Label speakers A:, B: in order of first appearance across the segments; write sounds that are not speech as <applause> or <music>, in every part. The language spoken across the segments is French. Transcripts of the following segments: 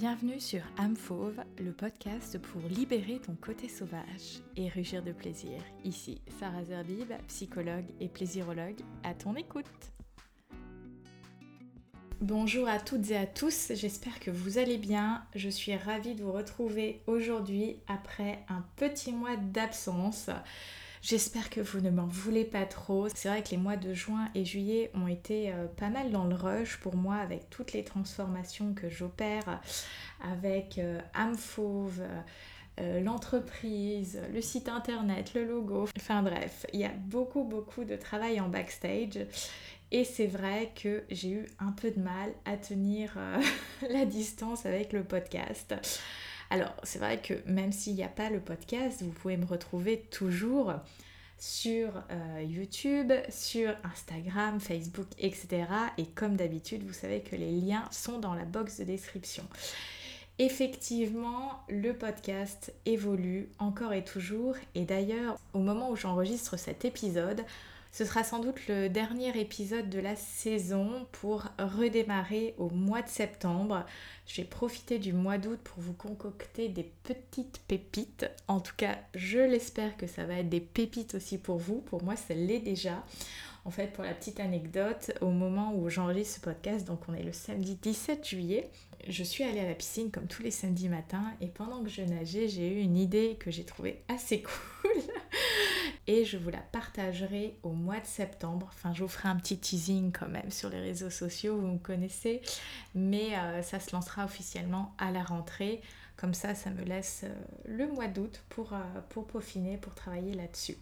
A: Bienvenue sur âme le podcast pour libérer ton côté sauvage et rugir de plaisir. Ici Sarah Zerbib, psychologue et plaisirologue, à ton écoute. Bonjour à toutes et à tous, j'espère que vous allez bien. Je suis ravie de vous retrouver aujourd'hui après un petit mois d'absence. J'espère que vous ne m'en voulez pas trop. C'est vrai que les mois de juin et juillet ont été euh, pas mal dans le rush pour moi avec toutes les transformations que j'opère avec euh, Amfauve. Euh, l'entreprise, le site internet, le logo, enfin bref, il y a beaucoup beaucoup de travail en backstage et c'est vrai que j'ai eu un peu de mal à tenir <laughs> la distance avec le podcast. Alors, c'est vrai que même s'il n'y a pas le podcast, vous pouvez me retrouver toujours sur euh, YouTube, sur Instagram, Facebook, etc. Et comme d'habitude, vous savez que les liens sont dans la box de description. Effectivement, le podcast évolue encore et toujours. Et d'ailleurs, au moment où j'enregistre cet épisode, ce sera sans doute le dernier épisode de la saison pour redémarrer au mois de septembre. Je vais profiter du mois d'août pour vous concocter des petites pépites. En tout cas, je l'espère que ça va être des pépites aussi pour vous. Pour moi, ça l'est déjà. En fait, pour la petite anecdote, au moment où j'enregistre ce podcast, donc on est le samedi 17 juillet, je suis allée à la piscine comme tous les samedis matins et pendant que je nageais, j'ai eu une idée que j'ai trouvée assez <laughs> cool <laughs> et je vous la partagerai au mois de septembre. Enfin, je vous ferai un petit teasing quand même sur les réseaux sociaux, vous me connaissez, mais euh, ça se lancera officiellement à la rentrée. Comme ça, ça me laisse euh, le mois d'août pour, euh, pour peaufiner, pour travailler là-dessus.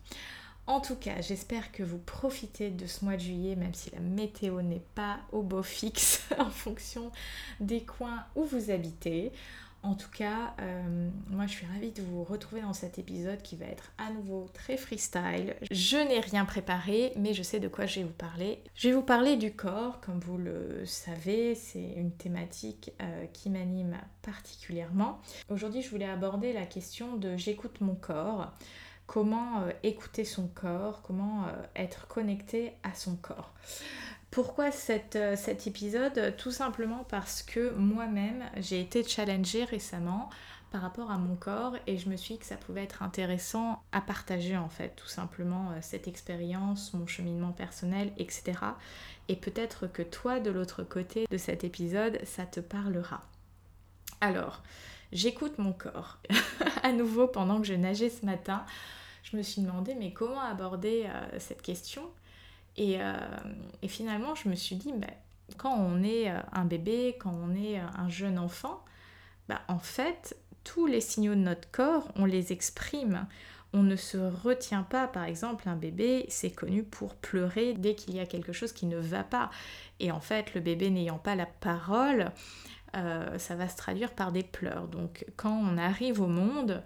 A: En tout cas, j'espère que vous profitez de ce mois de juillet, même si la météo n'est pas au beau fixe <laughs> en fonction des coins où vous habitez. En tout cas, euh, moi je suis ravie de vous retrouver dans cet épisode qui va être à nouveau très freestyle. Je n'ai rien préparé, mais je sais de quoi je vais vous parler. Je vais vous parler du corps, comme vous le savez, c'est une thématique euh, qui m'anime particulièrement. Aujourd'hui, je voulais aborder la question de j'écoute mon corps comment euh, écouter son corps, comment être connecté à son corps? Pourquoi euh, cet épisode? Tout simplement parce que moi-même, j'ai été challengée récemment par rapport à mon corps et je me suis dit que ça pouvait être intéressant à partager en fait, tout simplement euh, cette expérience, mon cheminement personnel, etc. Et peut-être que toi, de l'autre côté de cet épisode, ça te parlera. Alors, j'écoute mon corps. <laughs> à nouveau, pendant que je nageais ce matin, je me suis demandé mais comment aborder euh, cette question? Euh, et, finalement, je me suis dit, bah, quand on est euh, un bébé, quand on est euh, un jeune enfant, bah, en fait, tous les signaux de notre corps, on les exprime. On ne se retient pas, par exemple, un bébé, c'est connu pour pleurer dès qu'il y a quelque chose qui ne va pas. Et en fait, le bébé n'ayant pas la parole, ça va se traduire par des pleurs. Donc quand on arrive au monde,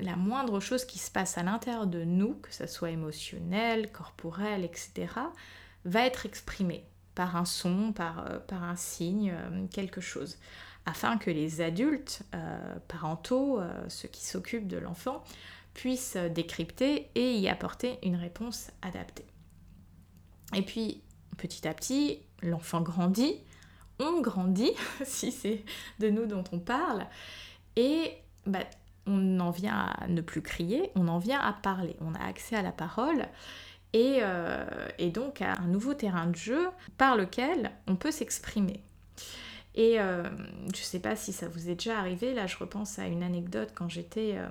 A: la moindre chose qui se passe à l'intérieur de nous, que ce soit émotionnel, corporel, etc., va être exprimée par un son, par, euh, un signe, euh, quelque chose, afin que les adultes parentaux, ceux qui s'occupent de l'enfant, puissent décrypter et y apporter une réponse adaptée. Et puis, petit à petit, l'enfant grandit, on grandit, <laughs> si c'est de nous dont on parle, et bah, on en vient à ne plus crier, on en vient à parler, on a accès à la parole et, euh, donc à un nouveau terrain de jeu par lequel on peut s'exprimer. Et euh, je ne sais pas si ça vous est déjà arrivé, là je repense à une anecdote quand j'étais euh,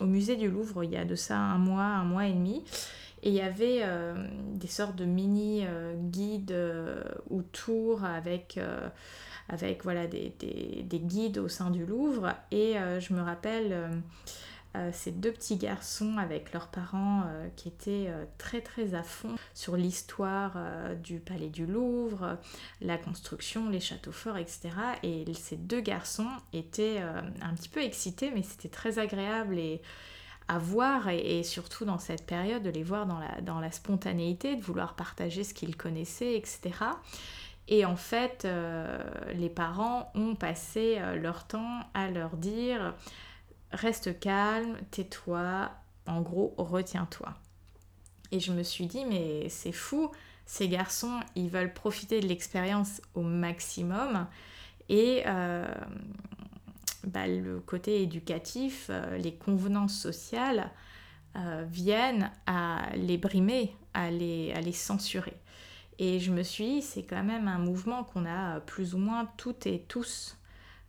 A: au musée du Louvre il y a de ça un mois, un mois et demi, et il y avait des sortes de mini guides ou tours avec avec voilà, des, guides au sein du Louvre. Et euh, je me rappelle euh, euh, ces deux petits garçons avec leurs parents qui étaient très très à fond sur l'histoire du palais du Louvre, la construction, les châteaux forts, etc. Et ces deux garçons étaient un petit peu excités, mais c'était très agréable et à voir et, surtout dans cette période de les voir dans la, dans la spontanéité, de vouloir partager ce qu'ils connaissaient, etc. Et en fait, euh, les parents ont passé euh, leur temps à leur dire reste calme, tais-toi, en gros, retiens-toi. Et je me suis dit, mais c'est fou, ces garçons, ils veulent profiter de l'expérience au maximum. Et bah, le côté éducatif, les convenances sociales viennent à les brimer, à les censurer. Et je me suis dit, c'est quand même un mouvement qu'on a plus ou moins toutes et tous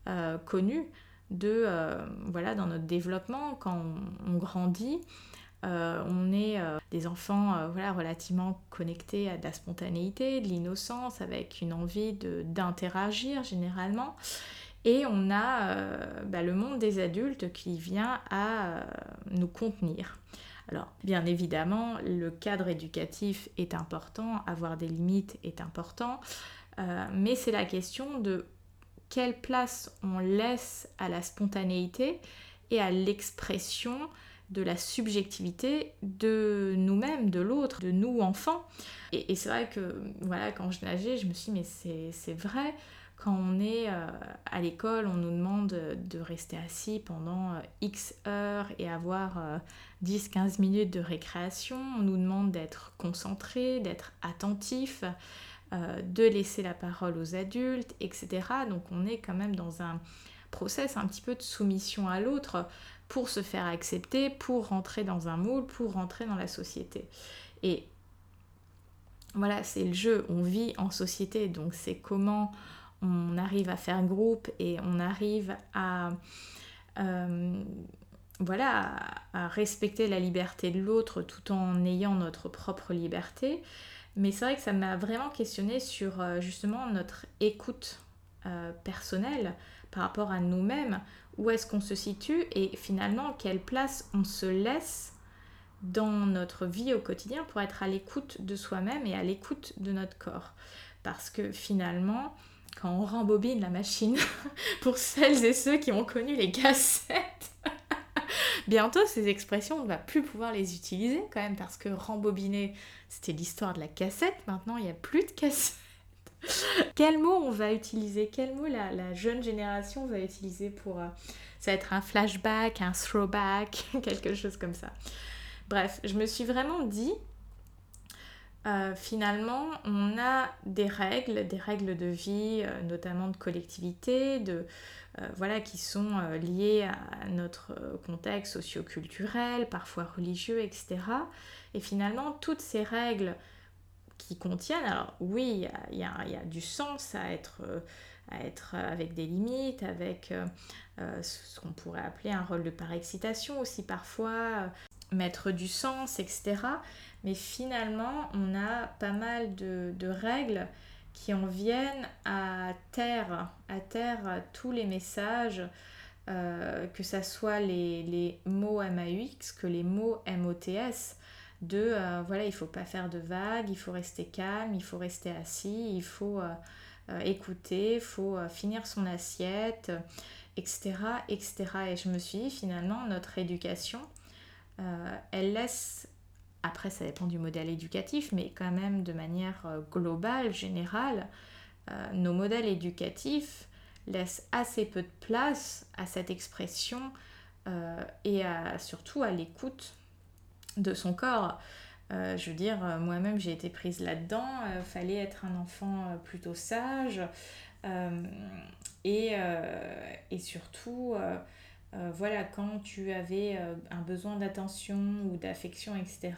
A: euh, connu de, euh, voilà, dans notre développement, quand on, grandit, euh, on est des enfants voilà, relativement connectés à de la spontanéité, de l'innocence, avec une envie d'interagir généralement. Et on a bah, le monde des adultes qui vient à nous contenir. Alors, bien évidemment, le cadre éducatif est important, avoir des limites est important, euh, mais c'est la question de quelle place on laisse à la spontanéité et à l'expression de la subjectivité de nous-mêmes, de l'autre, de nous enfants. Et, c'est vrai que voilà, quand je nageais, je me suis dit, mais c'est vrai, quand on est euh, à l'école, on nous demande de rester assis pendant euh, X heures et avoir 10-15 euh, minutes de récréation. On nous demande d'être concentré, d'être attentif, de laisser la parole aux adultes, etc. Donc on est quand même dans un process un petit peu de soumission à l'autre pour se faire accepter, pour rentrer dans un moule, pour rentrer dans la société. Et voilà, c'est le jeu, on vit en société, donc c'est comment on arrive à faire groupe et on arrive à, euh, voilà, à respecter la liberté de l'autre tout en ayant notre propre liberté. Mais c'est vrai que ça m'a vraiment questionné sur euh, justement notre écoute euh, personnelle par rapport à nous-mêmes. Où est-ce qu'on se situe et finalement quelle place on se laisse dans notre vie au quotidien pour être à l'écoute de soi-même et à l'écoute de notre corps? Parce que finalement, quand on rembobine la machine, <laughs> pour celles et ceux qui ont connu les cassettes, <laughs> bientôt ces expressions, on ne va plus pouvoir les utiliser quand même, parce que rembobiner, c'était l'histoire de la cassette, maintenant il n'y a plus de cassette. <laughs> Quel mot on va utiliser? Quel mot la, jeune génération va utiliser pour... Euh, ça va être un flashback, un throwback, quelque chose comme ça? Bref, je me suis vraiment dit, euh, finalement, on a des règles, des règles de vie, euh, notamment de collectivité, de, euh, voilà, qui sont liées à notre contexte socio-culturel, parfois religieux, etc. Et finalement, toutes ces règles qui contiennent, alors oui, il y, a, du sens à être, à être avec des limites, avec ce qu'on pourrait appeler un rôle de par-excitation aussi parfois, mettre du sens, etc. Mais finalement, on a pas mal de, règles qui en viennent à taire, à taire tous les messages, euh, que ce soit les, mots MAUX que les mots MOTS, de euh, voilà, il faut pas faire de vagues, il faut rester calme, il faut rester assis, il faut euh, écouter, il faut finir son assiette, etc., etc. Et je me suis dit, finalement, notre éducation, elle laisse, après ça dépend du modèle éducatif, mais quand même de manière euh, globale, générale, euh, nos modèles éducatifs laissent assez peu de place à cette expression et surtout à l'écoute de son corps. je veux dire, moi-même j'ai été prise là-dedans, fallait être un enfant plutôt sage et, et, surtout euh, voilà, quand tu avais euh, un besoin d'attention ou d'affection, etc.,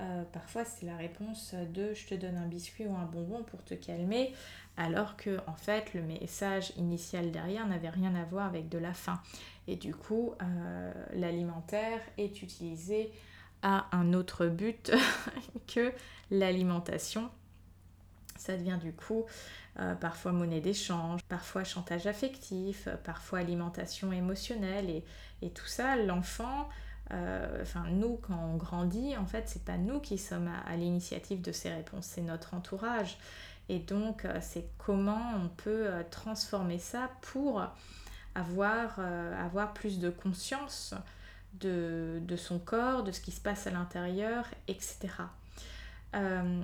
A: euh, parfois c'est la réponse de je te donne un biscuit ou un bonbon pour te calmer, alors que en fait le message initial derrière n'avait rien à voir avec de la faim. Et du coup, l'alimentaire est utilisé à un autre but <laughs> que l'alimentation. Ça devient du coup euh, parfois monnaie d'échange, parfois chantage affectif, euh, parfois alimentation émotionnelle et, et tout ça, l'enfant, euh, enfin nous quand on grandit, en fait c'est pas nous qui sommes à, l'initiative de ces réponses, c'est notre entourage. Et donc c'est comment on peut transformer ça pour avoir, avoir plus de conscience de, de son corps, de ce qui se passe à l'intérieur, etc. Euh,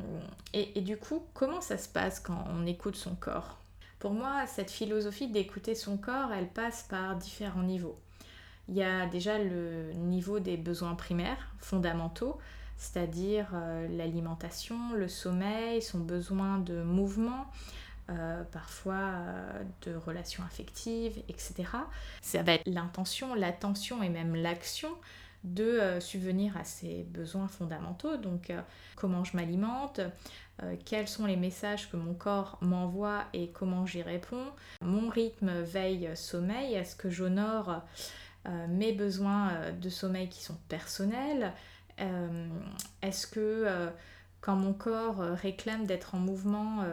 A: et, du coup, comment ça se passe quand on écoute son corps? Pour moi, cette philosophie d'écouter son corps, elle passe par différents niveaux. Il y a déjà le niveau des besoins primaires, fondamentaux, c'est-à-dire euh, l'alimentation, le sommeil, son besoin de mouvement, parfois de relations affectives, etc. Ça va être l'intention, l'attention et même l'action de subvenir à ces besoins fondamentaux. Donc comment je m'alimente, quels sont les messages que mon corps m'envoie et comment j'y réponds, mon rythme veille-sommeil, est-ce que j'honore mes besoins de sommeil qui sont personnels, est-ce que quand mon corps réclame d'être en mouvement,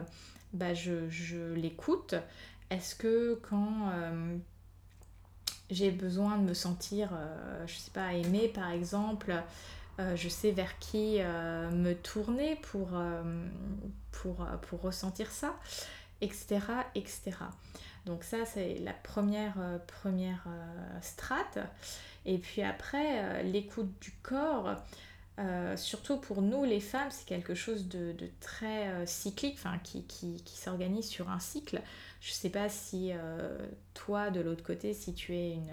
A: bah je, l'écoute Est-ce que quand j'ai besoin de me sentir, je sais pas, aimée par exemple, je sais vers qui me tourner pour, pour, pour, ressentir ça, etc. etc. Donc ça, c'est la première, première strate. Et puis après, l'écoute du corps, euh, surtout pour nous les femmes, c'est quelque chose de, très euh, cyclique, enfin, qui, qui, s'organise sur un cycle. Je ne sais pas si euh, toi, de l'autre côté, si tu es une,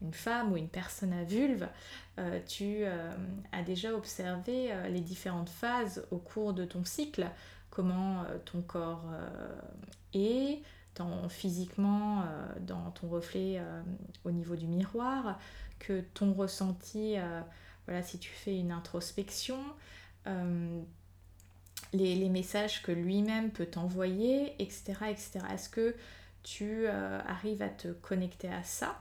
A: une, femme ou une personne à vulve, tu as déjà observé les différentes phases au cours de ton cycle, comment ton corps est, physiquement, dans ton reflet au niveau du miroir, que ton ressenti voilà, si tu fais une introspection, euh, les, messages que lui-même peut t'envoyer, etc. etc. Est-ce que tu euh, arrives à te connecter à ça?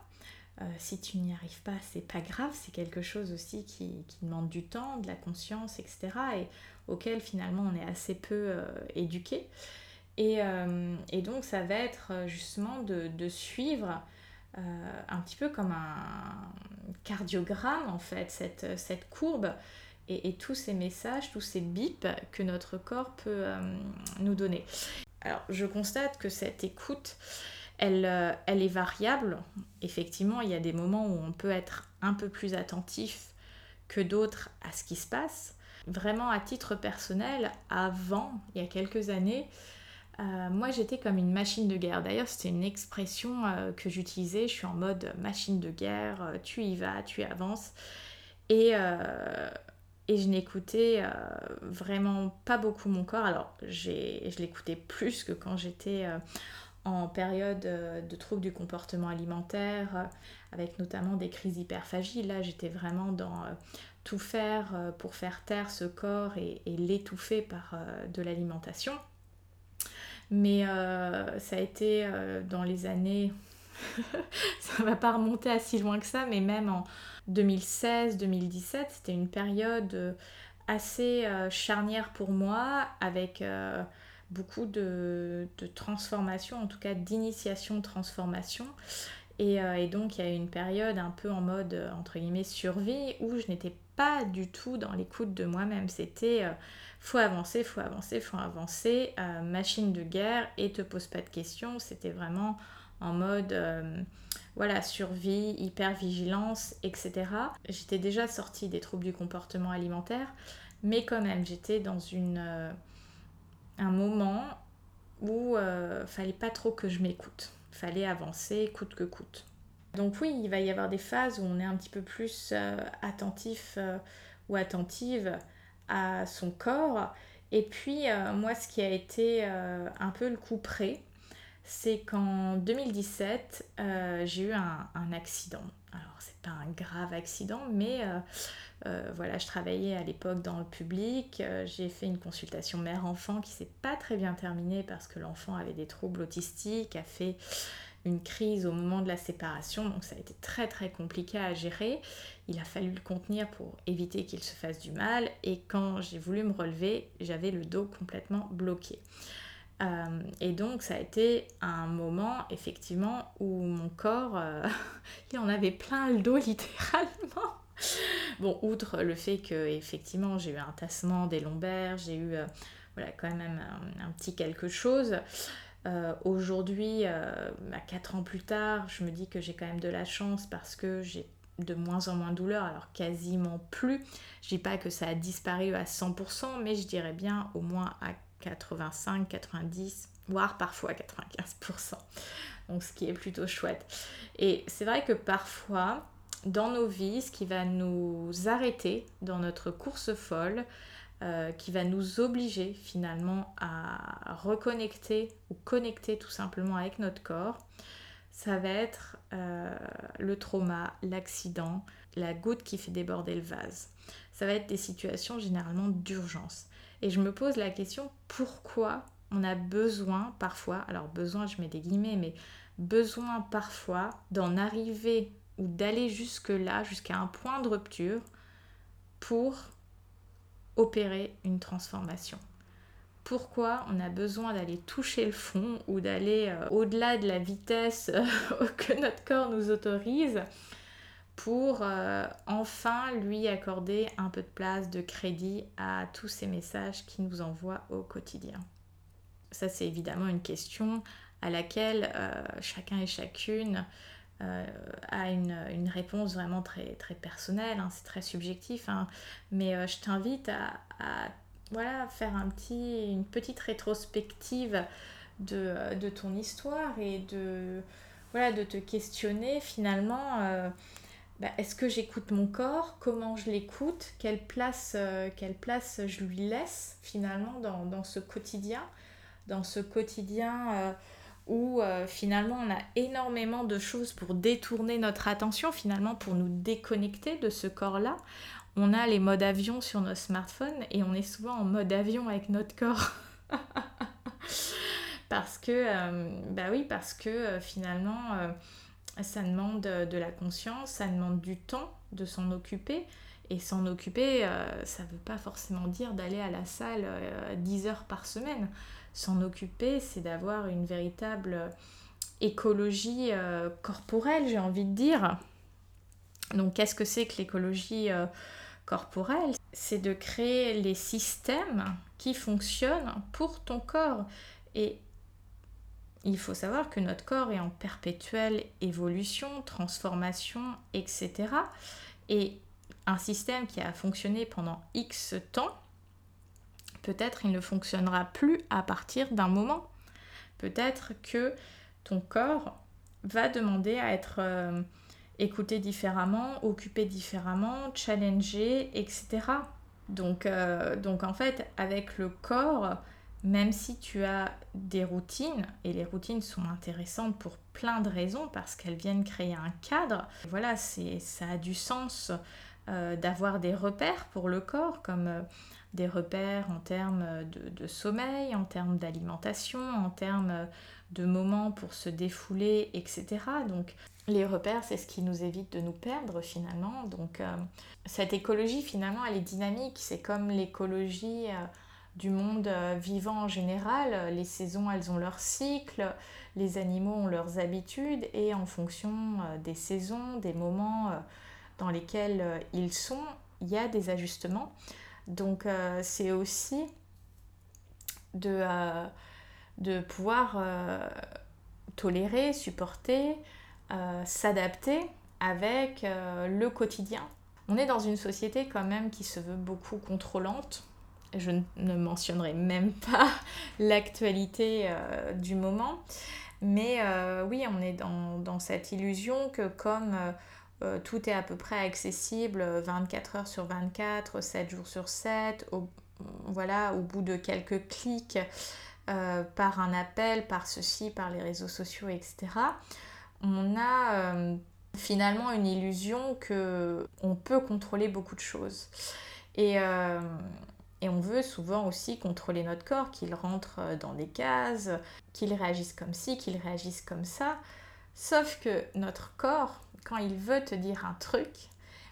A: Euh, si tu n'y arrives pas, c'est pas grave, c'est quelque chose aussi qui, demande du temps, de la conscience, etc. et auquel finalement on est assez peu éduqué. Et, donc ça va être justement de suivre euh, un petit peu comme un cardiogramme en fait, cette, courbe et, tous ces messages, tous ces bips que notre corps peut euh, nous donner. Alors je constate que cette écoute, elle, euh, elle est variable. Effectivement, il y a des moments où on peut être un peu plus attentif que d'autres à ce qui se passe. Vraiment à titre personnel, avant, il y a quelques années, euh, moi, j'étais comme une machine de guerre. D'ailleurs, c'était une expression euh, que j'utilisais. Je suis en mode machine de guerre, euh, tu y vas, tu avances. Et, je n'écoutais vraiment pas beaucoup mon corps. Alors, je l'écoutais plus que quand j'étais en période de troubles du comportement alimentaire, avec notamment des crises d'hyperphagie. Là, j'étais vraiment dans tout faire pour faire taire ce corps et l'étouffer par de l'alimentation. Mais euh, ça a été euh, dans les années, <laughs> ça va pas remonter à si loin que ça, mais même en 2016-2017, c'était une période euh, assez charnière pour moi, avec beaucoup de, de transformation, en tout cas d'initiation de transformation. Et, et, donc il y a eu une période un peu en mode entre guillemets survie où je n'étais pas du tout dans l'écoute de moi-même. C'était faut avancer, faut avancer, faut avancer, euh, machine de guerre et te pose pas de questions. C'était vraiment en mode euh, voilà, survie, hyper vigilance, etc. J'étais déjà sortie des troubles du comportement alimentaire, mais quand même, j'étais dans une, euh, un moment où fallait pas trop que je m'écoute. Fallait avancer coûte que coûte. Donc oui, il va y avoir des phases où on est un petit peu plus attentif ou attentive à son corps. Et puis, euh, moi, ce qui a été euh, un peu le coup près, c'est qu'en 2017, euh, j'ai eu un, accident. Alors, c'est pas un grave accident, mais voilà, je travaillais à l'époque dans le public. j'ai fait une consultation mère-enfant qui s'est pas très bien terminée parce que l'enfant avait des troubles autistiques, a fait une crise au moment de la séparation, donc ça a été très très compliqué à gérer. Il a fallu le contenir pour éviter qu'il se fasse du mal et quand j'ai voulu me relever, j'avais le dos complètement bloqué. Euh, et donc ça a été un moment effectivement où mon corps, euh, <laughs> il en avait plein le dos <laughs> littéralement. Bon, outre le fait que effectivement j'ai eu un tassement des lombaires, j'ai eu euh, voilà, quand même un, petit quelque chose. Aujourd'hui, à 4 ans plus tard, je me dis que j'ai quand même de la chance parce que j'ai de moins en moins de douleur, alors quasiment plus. Je dis pas que ça a disparu à 100%, mais je dirais bien au moins à 85, 90, voire parfois à 95%. Donc ce qui est plutôt chouette. Et c'est vrai que parfois, dans nos vies, ce qui va nous arrêter dans notre course folle, euh, qui va nous obliger finalement à reconnecter ou connecter tout simplement avec notre corps, ça va être euh, le trauma, l'accident, la goutte qui fait déborder le vase. Ça va être des situations généralement d'urgence. Et je me pose la question, pourquoi on a besoin parfois, alors besoin je mets des guillemets, mais besoin parfois d'en arriver ou d'aller jusque-là, jusqu'à un point de rupture pour opérer une transformation. Pourquoi on a besoin d'aller toucher le fond ou d'aller euh, au-delà de la vitesse <laughs> que notre corps nous autorise pour euh, enfin lui accorder un peu de place, de crédit à tous ces messages qu'il nous envoie au quotidien? Ça c'est évidemment une question à laquelle euh, chacun et chacune euh, a une, réponse vraiment très, très personnelle, hein, c'est très subjectif, hein. mais euh, je t'invite à, voilà, faire un petit, une petite rétrospective de, de, ton histoire et de, voilà, de te questionner finalement. Bah, est-ce que j'écoute mon corps? Comment je l'écoute? Quelle place, quelle place je lui laisse finalement dans, dans ce quotidien? Dans ce quotidien où euh, finalement on a énormément de choses pour détourner notre attention, finalement pour nous déconnecter de ce corps-là. On a les modes avion sur nos smartphones et on est souvent en mode avion avec notre corps. <laughs> parce que, euh, bah oui, parce que euh, finalement, ça demande de la conscience, ça demande du temps de s'en occuper. Et s'en occuper, ça ne veut pas forcément dire d'aller à la salle 10 heures par semaine s'en occuper, c'est d'avoir une véritable écologie euh, corporelle, j'ai envie de dire. Donc qu'est-ce que c'est que l'écologie euh, corporelle? C'est de créer les systèmes qui fonctionnent pour ton corps. Et il faut savoir que notre corps est en perpétuelle évolution, transformation, etc. Et un système qui a fonctionné pendant X temps, Peut-être il ne fonctionnera plus à partir d'un moment. Peut-être que ton corps va demander à être euh, écouté différemment, occupé différemment, challengé, etc. Donc, euh, donc en fait, avec le corps, même si tu as des routines, et les routines sont intéressantes pour plein de raisons, parce qu'elles viennent créer un cadre, voilà, ça a du sens euh, d'avoir des repères pour le corps, comme des repères en termes de, sommeil, en termes d'alimentation, en termes de moments pour se défouler, etc. Donc les repères, c'est ce qui nous évite de nous perdre finalement. Donc euh, cette écologie finalement, elle est dynamique. C'est comme l'écologie euh, du monde euh, vivant en général. Les saisons, elles ont leur cycle, les animaux ont leurs habitudes et en fonction des saisons, des moments dans lesquels ils sont, il y a des ajustements. Donc euh, c'est aussi de, euh, de pouvoir euh, tolérer, supporter, s'adapter avec le quotidien. On est dans une société quand même qui se veut beaucoup contrôlante. Je ne mentionnerai même <laughs> pas l'actualité du moment. Mais oui, on est dans, dans, cette illusion que comme euh, tout est à peu près accessible 24 heures sur 24, 7 jours sur 7, au, voilà, au bout de quelques clics, euh, par un appel, par ceci, par les réseaux sociaux, etc. On a euh, finalement une illusion que on peut contrôler beaucoup de choses. Et, et on veut souvent aussi contrôler notre corps, qu'il rentre dans des cases, qu'il réagisse comme ci, qu'il réagisse comme ça. Sauf que notre corps, quand il veut te dire un truc,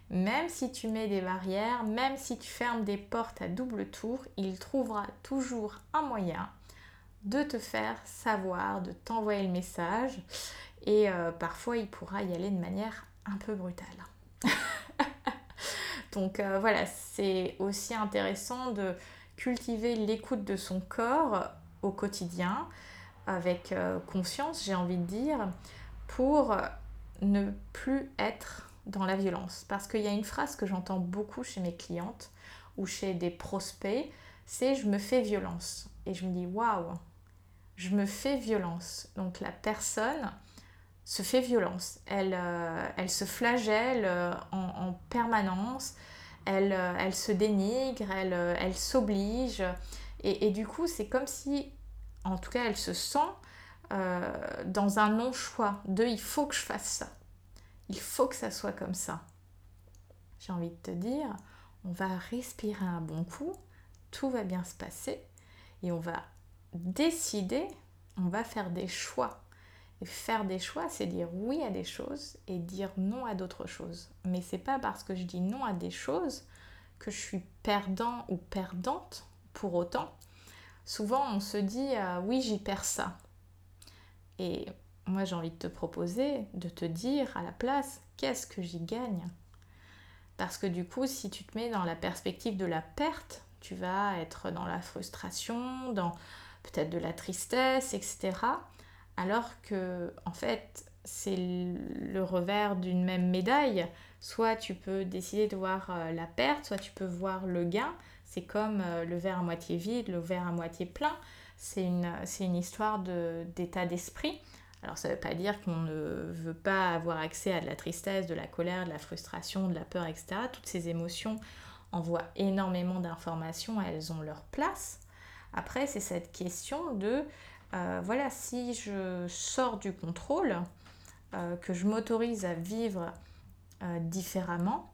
A: même si tu mets des barrières, même si tu fermes des portes à double tour, il trouvera toujours un moyen de te faire savoir, de t'envoyer le message. Et euh, parfois, il pourra y aller de manière un peu brutale. <laughs> Donc euh, voilà, c'est aussi intéressant de cultiver l'écoute de son corps au quotidien, avec euh, conscience, j'ai envie de dire, pour ne plus être dans la violence. Parce qu'il y a une phrase que j'entends beaucoup chez mes clientes ou chez des prospects, c'est je me fais violence. Et je me dis waouh, je me fais violence. Donc la personne se fait violence. Elle, euh, elle se flagelle euh, en, permanence. elle, elle se dénigre, elle, elle s'oblige. Et, et, du coup, c'est comme si, en tout cas, elle se sent dans un non-choix de il faut que je fasse ça. Il faut que ça soit comme ça. J'ai envie de te dire, on va respirer un bon coup, tout va bien se passer et on va décider, on va faire des choix. Et faire des choix, c'est dire oui à des choses et dire non à d'autres choses. Mais c'est pas parce que je dis non à des choses que je suis perdant ou perdante pour autant. Souvent, on se dit euh, oui, j'y perds ça. Et moi, j'ai envie de te proposer de te dire à la place qu'est-ce que j'y gagne? Parce que du coup, si tu te mets dans la perspective de la perte, tu vas être dans la frustration, dans peut-être de la tristesse, etc. Alors que, en fait, c'est le revers d'une même médaille. Soit tu peux décider de voir euh, la perte, soit tu peux voir le gain. C'est comme euh, le verre à moitié vide, le verre à moitié plein. C'est une, une histoire d'état d'esprit. Alors ça ne veut pas dire qu'on ne veut pas avoir accès à de la tristesse, de la colère, de la frustration, de la peur, etc. Toutes ces émotions envoient énormément d'informations, elles ont leur place. Après, c'est cette question de, euh, voilà, si je sors du contrôle, euh, que je m'autorise à vivre euh, différemment,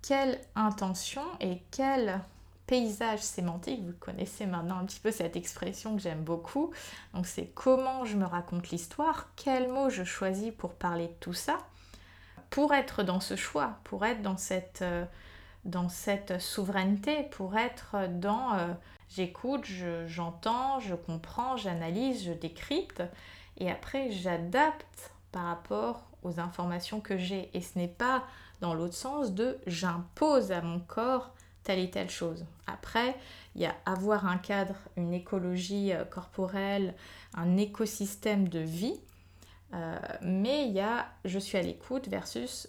A: quelle intention et quel paysage sémantique, vous connaissez maintenant un petit peu cette expression que j'aime beaucoup, donc c'est comment je me raconte l'histoire, quels mots je choisis pour parler de tout ça, pour être dans ce choix, pour être dans cette dans cette souveraineté, pour être dans euh, j'écoute, j'entends, je, comprends, j'analyse, je décrypte, et après j'adapte par rapport aux informations que j'ai. Et ce n'est pas dans l'autre sens de j'impose à mon corps telle et telle chose. Après, il y a avoir un cadre, une écologie euh, corporelle, un écosystème de vie, euh, mais il y a je suis à l'écoute versus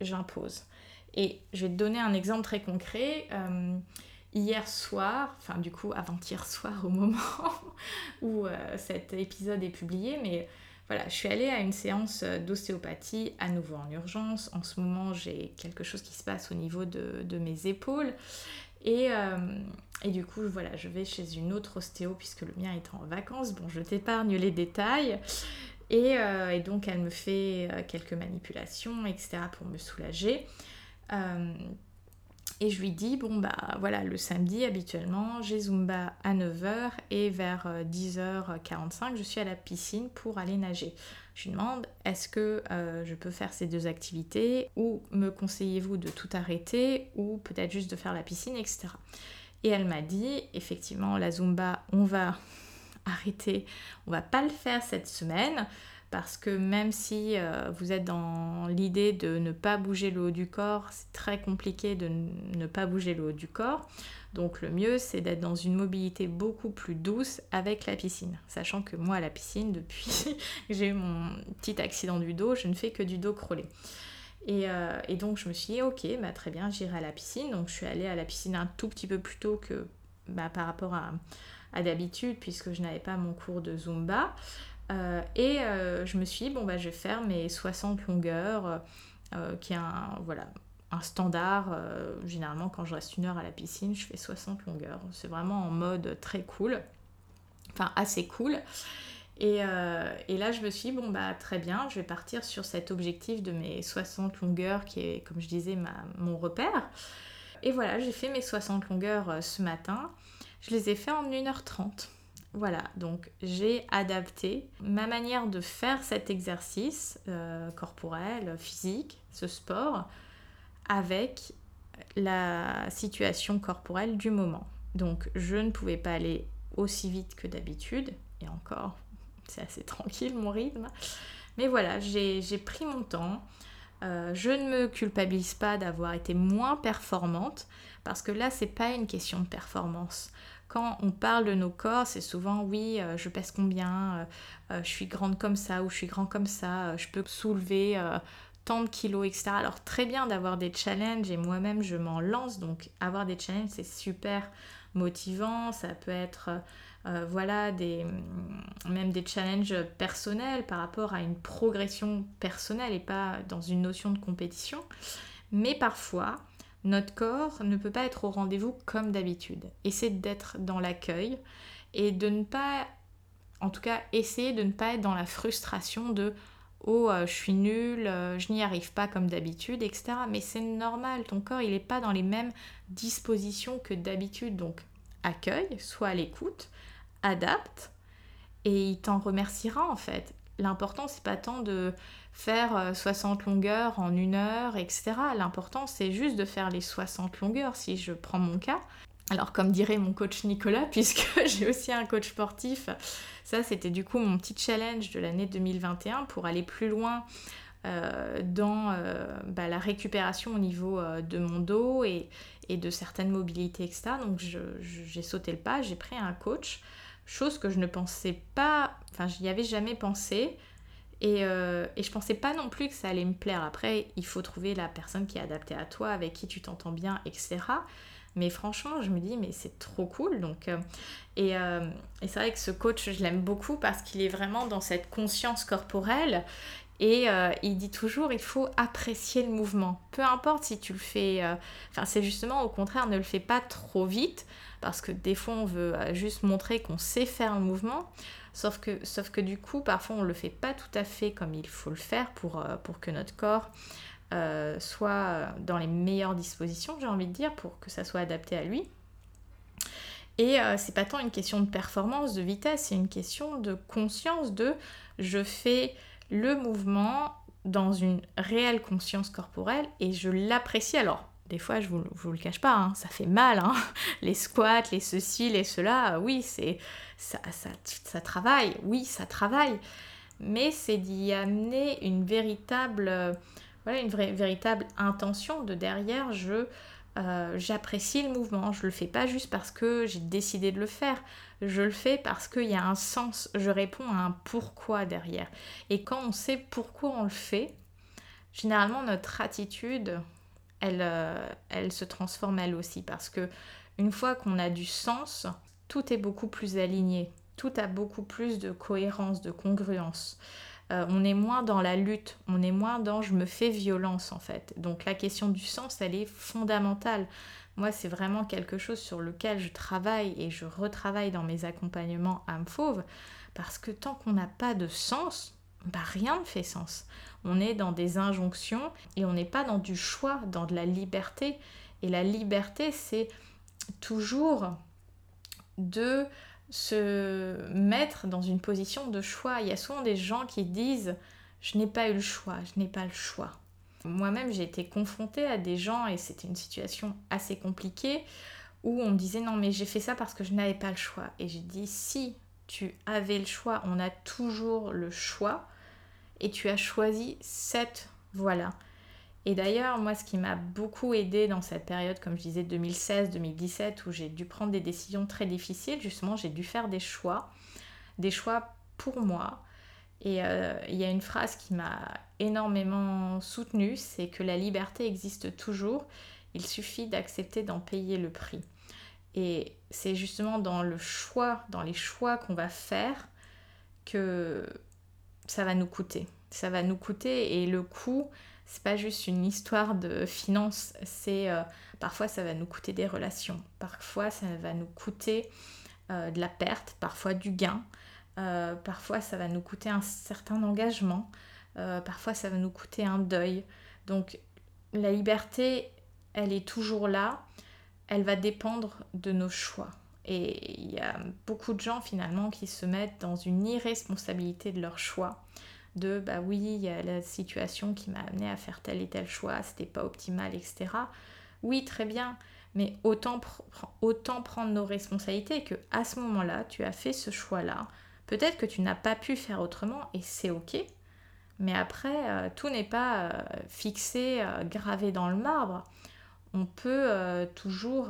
A: j'impose. Et je vais te donner un exemple très concret. Euh, hier soir, enfin du coup avant-hier soir au moment <laughs> où cet épisode est publié, mais voilà, je suis allée à une séance d'ostéopathie à nouveau en urgence. En ce moment, j'ai quelque chose qui se passe au niveau de, mes épaules. Et, euh, et, du coup, voilà, je vais chez une autre ostéo puisque le mien est en vacances. Bon, je t'épargne les détails. Et, et, donc, elle me fait quelques manipulations, etc., pour me soulager. Euh, et je lui dis, bon bah voilà, le samedi habituellement, j'ai Zumba à 9h et vers 10h45, euh, je suis à la piscine pour aller nager. Je lui demande, est-ce que euh, je peux faire ces deux activités ou me conseillez-vous de tout arrêter ou peut-être juste de faire la piscine, etc. Et elle m'a dit, effectivement, la Zumba, on va <laughs> arrêter, on va pas le faire cette semaine parce que même si euh, vous êtes dans l'idée de ne pas bouger le haut du corps, c'est très compliqué de ne pas bouger le haut du corps. Donc le mieux, c'est d'être dans une mobilité beaucoup plus douce avec la piscine. Sachant que moi, à la piscine, depuis <laughs> que j'ai eu mon petit accident du dos, je ne fais que du dos crawlé. Et, euh, donc je me suis dit, ok, bah, très bien, j'irai à la piscine. Donc je suis allée à la piscine un tout petit peu plus tôt que bah, par rapport à, à d'habitude, puisque je n'avais pas mon cours de Zumba. Euh, et euh, je me suis dit, bon, bah, je vais faire mes 60 longueurs, euh, qui est un, voilà, un standard. généralement, quand je reste une heure à la piscine, je fais 60 longueurs. C'est vraiment en mode très cool, enfin assez cool. Et, là, je me suis dit, bon, bah, très bien, je vais partir sur cet objectif de mes 60 longueurs, qui est, comme je disais, mon repère. Et voilà, j'ai fait mes 60 longueurs ce matin. Je les ai fait en 1h30. Voilà, donc j'ai adapté ma manière de faire cet exercice euh, corporel, physique, ce sport, avec la situation corporelle du moment. Donc je ne pouvais pas aller aussi vite que d'habitude, et encore, c'est assez <laughs> tranquille mon rythme. Mais voilà, j'ai pris mon temps. Euh, je ne me culpabilise pas d'avoir été moins performante parce que là, c'est pas une question de performance quand on parle de nos corps, c'est souvent oui, euh, je pèse combien, euh, euh, je suis grande comme ça ou je suis grand comme ça, je peux soulever tant de kilos, etc. Alors très bien d'avoir des challenges et moi-même je m'en lance, donc avoir des challenges c'est super motivant, ça peut être voilà des mm, même des challenges personnels par rapport à une progression personnelle et pas dans une notion de compétition. Mais parfois, notre corps ne peut pas être au rendez-vous comme d'habitude. Essayer d'être dans l'accueil et de ne pas, en tout cas, essayer de ne pas être dans la frustration de oh euh, je suis nulle, euh, je n'y arrive pas comme d'habitude, etc. Mais c'est normal, ton corps il n'est pas dans les mêmes dispositions que d'habitude. Donc accueille, sois à l'écoute, adapte et il t'en remerciera en fait. L'important c'est pas tant de faire 60 euh, longueurs en une heure, etc. L'important c'est juste de faire les 60 longueurs si je prends mon cas. Alors comme dirait mon coach Nicolas, <laughs> puisque j'ai aussi un coach sportif, ça c'était du coup mon petit challenge de l'année 2021 pour aller plus loin euh, dans euh, bah, la récupération au niveau de mon dos et, de certaines mobilités, etc. Donc j'ai sauté le pas, j'ai pris un coach, chose que je ne pensais pas, enfin j'y avais jamais pensé. Et, et je pensais pas non plus que ça allait me plaire. Après, il faut trouver la personne qui est adaptée à toi, avec qui tu t'entends bien, etc. Mais franchement, je me dis, mais c'est trop cool. Donc, euh, euh, et, c'est vrai que ce coach, je l'aime beaucoup parce qu'il est vraiment dans cette conscience corporelle. Et euh, il dit toujours, il faut apprécier le mouvement. Peu importe si tu le fais... Enfin, c'est justement au contraire, ne le fais pas trop vite. Parce que des fois, on veut juste montrer qu'on sait faire le mouvement. Sauf que, sauf que du coup, parfois, on ne le fait pas tout à fait comme il faut le faire pour, pour que notre corps euh, soit dans les meilleures dispositions, j'ai envie de dire, pour que ça soit adapté à lui. Et euh, c'est pas tant une question de performance, de vitesse, c'est une question de conscience de je fais le mouvement dans une réelle conscience corporelle et je l'apprécie. Alors, des fois, je vous, vous le cache pas, hein, ça fait mal. Hein. <laughs> Les squats, les ceci, les cela, oui, c'est ça, ça, ça travaille, oui, ça travaille. Mais c'est d'y amener une véritable voilà une vraie, véritable intention de derrière, je euh, j'apprécie le mouvement, je le fais pas juste parce que j'ai décidé de le faire, je le fais parce qu'il y a un sens, je réponds à un pourquoi derrière. Et quand on sait pourquoi on le fait, généralement notre attitude, elle, euh, elle se transforme elle aussi parce que une fois qu'on a du sens, tout est beaucoup plus aligné, tout a beaucoup plus de cohérence, de congruence. Euh, on est moins dans la lutte, on est moins dans je me fais violence en fait. Donc la question du sens, elle est fondamentale. Moi, c'est vraiment quelque chose sur lequel je travaille et je retravaille dans mes accompagnements âme fauve parce que tant qu'on n'a pas de sens, bah, rien ne fait sens. On est dans des injonctions et on n'est pas dans du choix, dans de la liberté. Et la liberté, c'est toujours de se mettre dans une position de choix. Il y a souvent des gens qui disent je n'ai pas eu le choix, je n'ai pas le choix. Moi-même, j'ai été confrontée à des gens et c'était une situation assez compliquée où on me disait non mais j'ai fait ça parce que je n'avais pas le choix. Et j'ai dit si tu avais le choix, on a toujours le choix et tu as choisi cette voie-là. Et d'ailleurs, moi, ce qui m'a beaucoup aidé dans cette période, comme je disais, 2016-2017, où j'ai dû prendre des décisions très difficiles, justement, j'ai dû faire des choix, des choix pour moi. Et euh, il y a une phrase qui m'a énormément soutenue, c'est que la liberté existe toujours, il suffit d'accepter d'en payer le prix. Et c'est justement dans le choix, dans les choix qu'on va faire, que ça va nous coûter. Ça va nous coûter et le coût, c'est pas juste une histoire de finances, c'est euh, parfois ça va nous coûter des relations, parfois ça va nous coûter euh, de la perte, parfois du gain, euh, parfois ça va nous coûter un certain engagement, parfois ça va nous coûter un deuil. Donc la liberté, elle est toujours là, elle va dépendre de nos choix. Et il y a beaucoup de gens finalement qui se mettent dans une irresponsabilité de leurs choix de bah oui, il y a la situation qui m'a amené à faire tel et tel choix, c'était pas optimal, etc. Oui, très bien, mais autant, prendre nos responsabilités que à ce moment-là, tu as fait ce choix-là. Peut-être que tu n'as pas pu faire autrement et c'est ok. Mais après, euh, tout n'est pas euh, fixé, euh, gravé dans le marbre. On peut toujours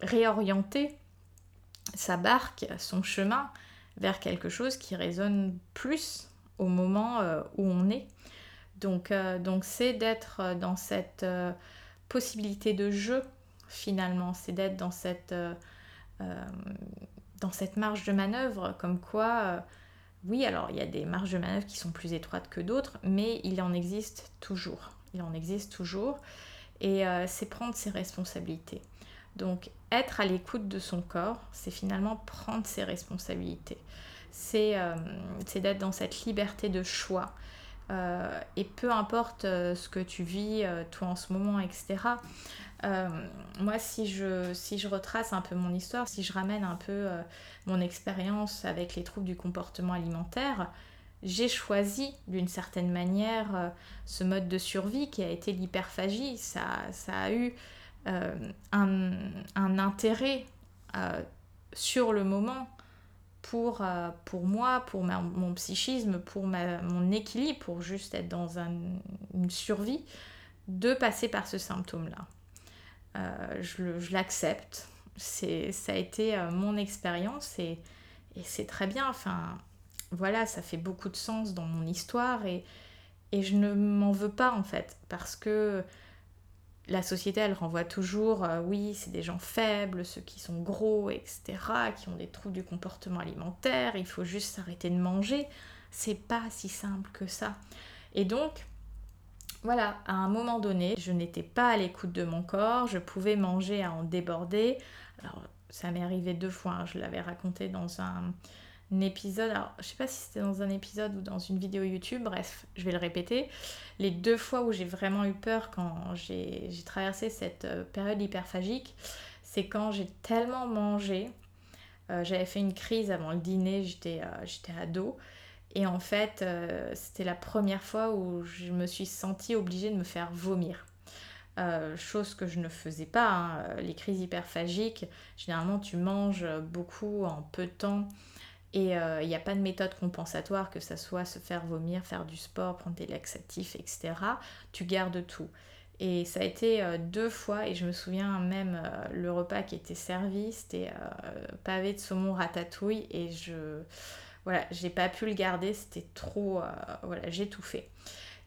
A: réorienter sa barque, son chemin vers quelque chose qui résonne plus au moment euh, où on est. Donc, euh, donc c'est d'être euh, dans cette possibilité de jeu finalement, c'est d'être dans cette, dans cette marge de manœuvre, comme quoi, oui, alors il y a des marges de manœuvre qui sont plus étroites que d'autres, mais il en existe toujours. Il en existe toujours. Et c'est prendre ses responsabilités. Donc être à l'écoute de son corps, c'est finalement prendre ses responsabilités. C'est d'être dans cette liberté de choix. et peu importe ce que tu vis, toi en ce moment, etc. Euh, moi, si je, si je retrace un peu mon histoire, si je ramène un peu euh, mon expérience avec les troubles du comportement alimentaire, j'ai choisi d'une certaine manière euh, ce mode de survie qui a été l'hyperphagie. Ça, ça, a eu un, un, intérêt sur le moment pour, pour moi, pour mon psychisme, pour ma, mon équilibre, pour juste être dans un, une survie, de passer par ce symptôme-là. Euh, je, l'accepte. C'est, ça a été euh, mon expérience et, c'est très bien. Enfin, voilà, ça fait beaucoup de sens dans mon histoire et, et je ne m'en veux pas en fait parce que la société elle renvoie toujours euh, oui c'est des gens faibles ceux qui sont gros etc qui ont des troubles du comportement alimentaire il faut juste s'arrêter de manger c'est pas si simple que ça et donc voilà, à un moment donné, je n'étais pas à l'écoute de mon corps, je pouvais manger à en déborder. Alors, ça m'est arrivé deux fois, hein, je l'avais raconté dans un, épisode, alors je sais pas si c'était dans un épisode ou dans une vidéo YouTube, bref, je vais le répéter. Les deux fois où j'ai vraiment eu peur quand j'ai traversé cette euh, période hyperphagique, c'est quand j'ai tellement mangé, euh, j'avais fait une crise avant le dîner, j'étais euh, ado, et en fait, euh, c'était la première fois où je me suis sentie obligée de me faire vomir. Chose que je ne faisais pas. Hein. Les crises hyperphagiques, généralement, tu manges beaucoup en peu de temps. Et euh, il n'y a pas de méthode compensatoire, que ce soit se faire vomir, faire du sport, prendre des laxatifs, etc. Tu gardes tout. Et ça a été deux fois, et je me souviens même le repas qui était servi, c'était pavé de saumon ratatouille, et je voilà, j'ai pas pu le garder, c'était trop. Euh, voilà, j'ai tout fait.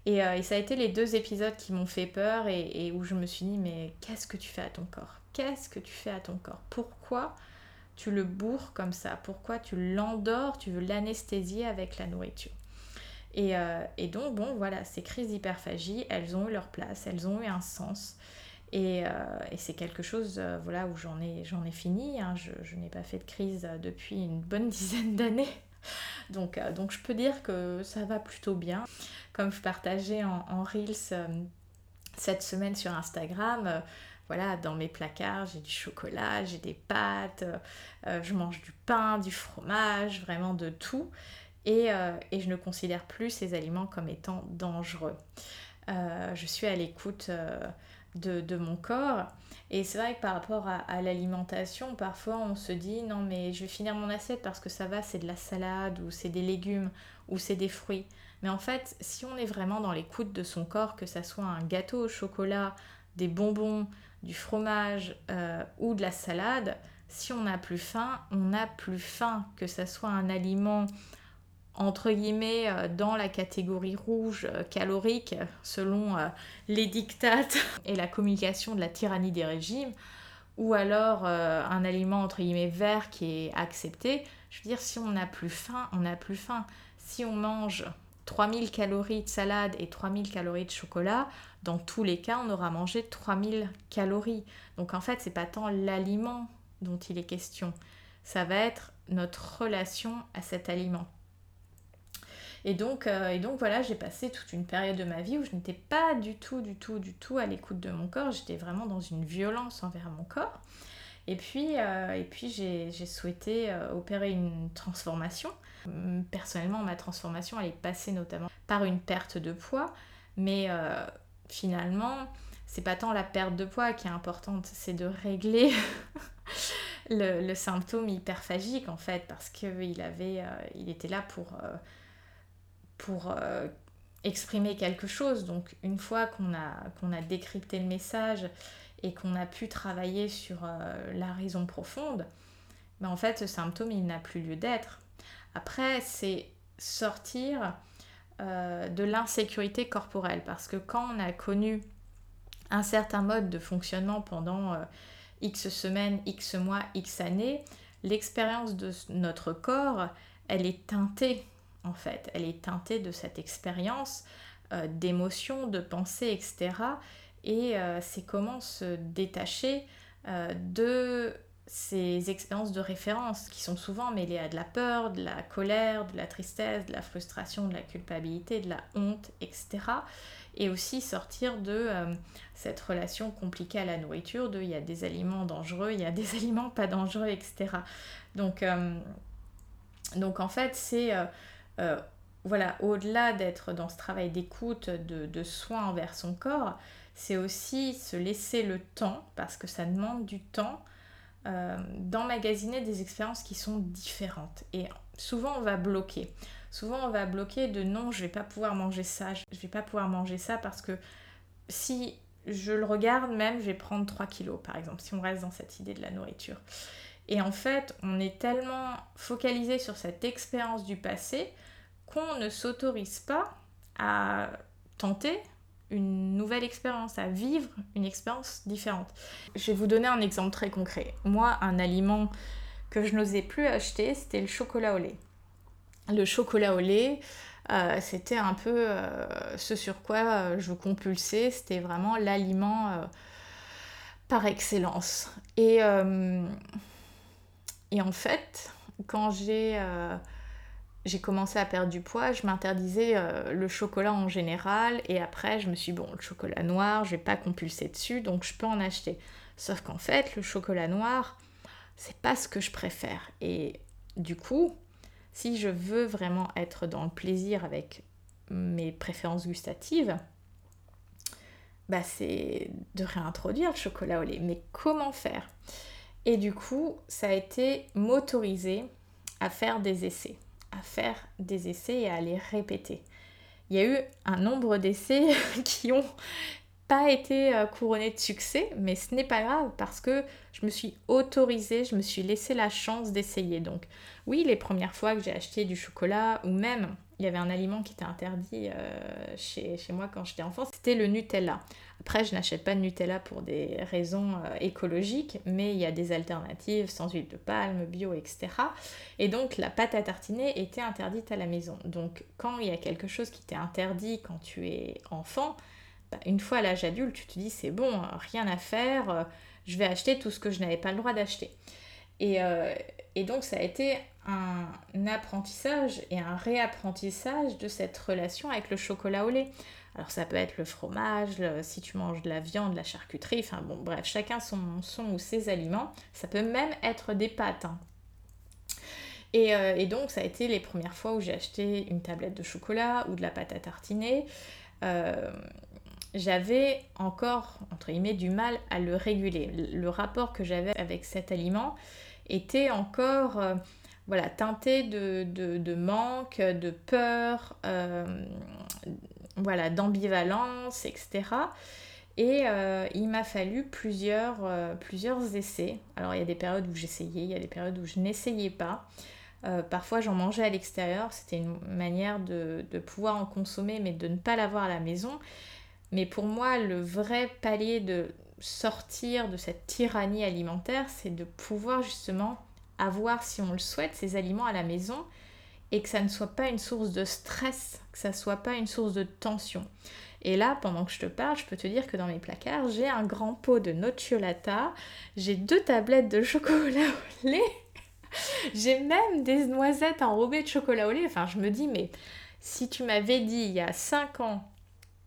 A: Euh, et, ça a été les deux épisodes qui m'ont fait peur et, où je me suis dit, mais qu'est-ce que tu fais à ton corps? Qu'est-ce que tu fais à ton corps? Pourquoi tu le bourres comme ça Pourquoi tu l'endors Tu veux l'anesthésier avec la nourriture et, euh, donc, bon, voilà, ces crises d'hyperphagie, elles ont eu leur place, elles ont eu un sens. Et, c'est quelque chose voilà, où j'en ai, fini. Hein. Je, n'ai pas fait de crise depuis une bonne <laughs> dizaine d'années. Donc, euh, donc je peux dire que ça va plutôt bien. Comme je partageais en, Reels euh, cette semaine sur Instagram, euh, voilà, dans mes placards, j'ai du chocolat, j'ai des pâtes, je mange du pain, du fromage, vraiment de tout. Et, et, je ne considère plus ces aliments comme étant dangereux. je suis à l'écoute de, de, mon corps. Et c'est vrai que par rapport à, l'alimentation, parfois on se dit non mais je vais finir mon assiette parce que ça va, c'est de la salade ou c'est des légumes ou c'est des fruits. Mais en fait, si on est vraiment dans l'écoute de son corps, que ça soit un gâteau au chocolat, des bonbons, du fromage euh, ou de la salade, si on n'a plus faim, on n'a plus faim, que ça soit un aliment entre guillemets euh, dans la catégorie rouge euh, calorique selon les dictates <laughs> et la communication de la tyrannie des régimes ou alors un aliment entre guillemets vert qui est accepté. Je veux dire, si on n'a plus faim, on n'a plus faim. Si on mange 3000 calories de salade et 3000 calories de chocolat, dans tous les cas, on aura mangé 3000 calories. Donc en fait, c'est pas tant l'aliment dont il est question, ça va être notre relation à cet aliment. Et donc, euh, et donc voilà, j'ai passé toute une période de ma vie où je n'étais pas du tout, du tout, du tout à l'écoute de mon corps. J'étais vraiment dans une violence envers mon corps. Et puis, euh, et puis j'ai, souhaité euh, opérer une transformation. Hum, personnellement, ma transformation, elle est passée notamment par une perte de poids. Mais finalement, c'est pas tant la perte de poids qui est importante, c'est de régler <laughs> le, symptôme hyperphagique en fait, parce qu'il il était là pour euh, exprimer quelque chose. Donc une fois qu'on a, qu'on a décrypté le message et qu'on a pu travailler sur euh, la raison profonde, ben, en fait ce symptôme il n'a plus lieu d'être. Après c'est sortir euh, de l'insécurité corporelle parce que quand on a connu un certain mode de fonctionnement pendant X semaines, X mois, X années, l'expérience de notre corps, elle est teintée en fait. Elle est teintée de cette expérience euh, d'émotions, de pensées, etc. Et c'est comment se détacher de ces expériences de référence qui sont souvent mêlées à de la peur, de la colère, de la tristesse, de la frustration, de la culpabilité, de la honte, etc. Et aussi sortir de euh, cette relation compliquée à la nourriture, de il y a des aliments dangereux, il y a des <laughs> aliments pas dangereux, etc. Donc, euh, donc en fait, c'est... Euh, voilà, au-delà d'être dans ce travail d'écoute, de, de soin envers son corps, c'est aussi se laisser le temps, parce que ça demande du temps, euh, d'emmagasiner des expériences qui sont différentes. Et souvent, on va bloquer. Souvent, on va bloquer de non, je vais pas pouvoir manger ça, je vais pas pouvoir manger ça parce que si je le regarde même, je vais prendre 3 kilos, par exemple, si on reste dans cette idée de la nourriture. Et en fait, on est tellement focalisé sur cette expérience du passé qu'on ne s'autorise pas à tenter une nouvelle expérience, à vivre une expérience différente. Je vais vous donner un exemple très concret. Moi, un aliment que je n'osais plus acheter, c'était le chocolat au lait. Le chocolat au lait, euh, c'était un peu euh, ce sur quoi euh, je compulsais, c'était vraiment l'aliment par excellence. Et, et en fait, quand j'ai j'ai commencé à perdre du poids, je m'interdisais euh, le chocolat en général et après je me suis dit, bon, le chocolat noir, je vais pas compulser dessus donc je peux en acheter. Sauf qu'en fait, le chocolat noir, c'est pas ce que je préfère. Et du coup, si je veux vraiment être dans le plaisir avec mes préférences gustatives, bah c'est de réintroduire le chocolat au lait. Mais comment faire? Et du coup, ça a été m'autoriser à faire des essais à faire des essais et à les répéter. Il y a eu un nombre d'essais <laughs> qui ont pas été euh, couronnés de succès, mais ce n'est pas grave parce que je me suis autorisée, je me suis laissé la chance d'essayer. Donc oui, les premières fois que j'ai acheté du chocolat ou même il y avait un aliment qui était interdit euh, chez, moi quand j'étais enfant, c'était le Nutella. Après, je n'achète pas de Nutella pour des raisons euh, écologiques, mais il y a des alternatives sans huile de palme, bio, etc. Et donc, la pâte à tartiner était interdite à la maison. Donc, quand il y a quelque chose qui t'est interdit quand tu es enfant, bah, une fois à l'âge adulte, tu te dis c'est bon, rien à faire, euh, je vais acheter tout ce que je n'avais pas le droit d'acheter. Et, et donc, ça a été un apprentissage et un réapprentissage de cette relation avec le chocolat au lait. Alors ça peut être le fromage, si tu manges de la viande, de la charcuterie, enfin bon bref, chacun son, son ou ses aliments. Ça peut même être des pâtes. Hein. Euh, et, donc ça a été les premières fois où j'ai acheté une tablette de chocolat ou de la pâte à tartiner. Euh, j'avais encore, entre guillemets, du mal à le réguler. Le rapport que j'avais avec cet aliment était encore... Euh, voilà, teinté de, manque, de peur, euh, voilà, d'ambivalence, etc. Et euh, il m'a fallu plusieurs, euh, plusieurs essais. Alors il y a des périodes où j'essayais, il y a des périodes où je n'essayais pas. parfois j'en mangeais à l'extérieur, c'était une manière de, de, pouvoir en consommer mais de ne pas l'avoir à la maison. Mais pour moi, le vrai palier de sortir de cette tyrannie alimentaire, c'est de pouvoir justement avoir, si on le souhaite, ces aliments à la maison et que ça ne soit pas une source de stress, que ça ne soit pas une source de tension. Et là, pendant que je te parle, je peux te dire que dans mes placards, j'ai un grand pot de nocciolata, j'ai deux tablettes de chocolat au lait, <laughs> j'ai même des noisettes enrobées de chocolat au lait. Enfin, je me dis, mais si tu m'avais dit il y a 5 ans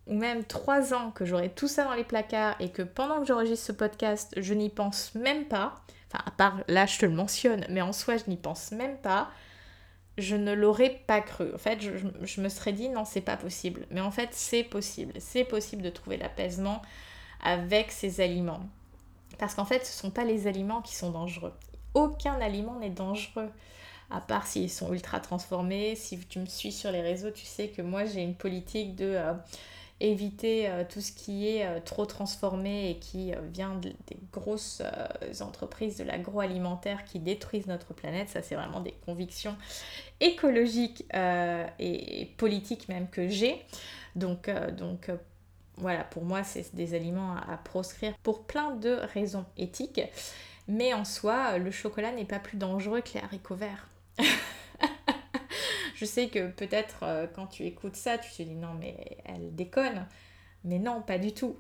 A: ou même 3 ans que j'aurais tout ça dans les placards et que pendant que j'enregistre ce podcast, je n'y pense même pas, Enfin, à part là, je te le mentionne, mais en soi, je n'y pense même pas. Je ne l'aurais pas cru. En fait, je, me serais dit non, c'est pas possible. Mais en fait, c'est possible. C'est possible de trouver l'apaisement avec ces aliments. Parce qu'en fait, ce ne sont pas les aliments qui sont dangereux. Aucun aliment n'est dangereux. À part s'ils sont ultra transformés. Si tu me suis sur les réseaux, tu sais que moi, j'ai une politique de. Euh, éviter euh, tout ce qui est euh, trop transformé et qui euh, vient des grosses entreprises de l'agroalimentaire qui détruisent notre planète. Ça, c'est vraiment des convictions écologiques et, politiques même que j'ai. Donc, donc voilà, pour moi, c'est des aliments à, proscrire pour plein de raisons éthiques. Mais en soi, le chocolat n'est pas plus dangereux que les haricots verts. <laughs> Je sais que peut-être euh, quand tu écoutes ça, tu te dis non mais elle déconne. Mais non, pas du tout.